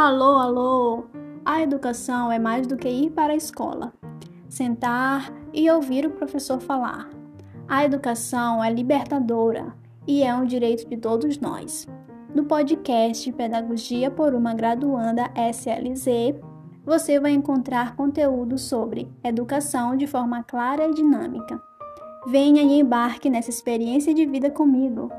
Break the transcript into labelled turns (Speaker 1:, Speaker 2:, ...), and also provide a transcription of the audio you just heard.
Speaker 1: Alô, alô! A educação é mais do que ir para a escola, sentar e ouvir o professor falar. A educação é libertadora e é um direito de todos nós. No podcast Pedagogia por uma Graduanda SLZ, você vai encontrar conteúdo sobre educação de forma clara e dinâmica. Venha e embarque nessa experiência de vida comigo.